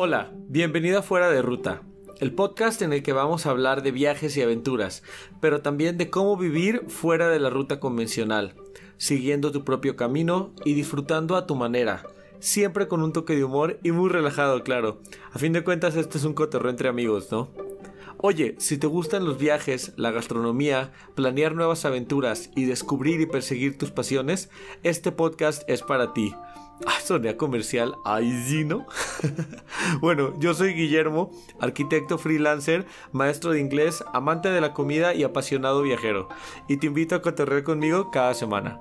Hola, bienvenido a Fuera de Ruta, el podcast en el que vamos a hablar de viajes y aventuras, pero también de cómo vivir fuera de la ruta convencional, siguiendo tu propio camino y disfrutando a tu manera, siempre con un toque de humor y muy relajado, claro. A fin de cuentas, esto es un cotorreo entre amigos, ¿no? Oye, si te gustan los viajes, la gastronomía, planear nuevas aventuras y descubrir y perseguir tus pasiones, este podcast es para ti. Ah, sonía comercial. Ay, sí, ¿no? bueno, yo soy Guillermo, arquitecto freelancer, maestro de inglés, amante de la comida y apasionado viajero. Y te invito a cotorrear conmigo cada semana.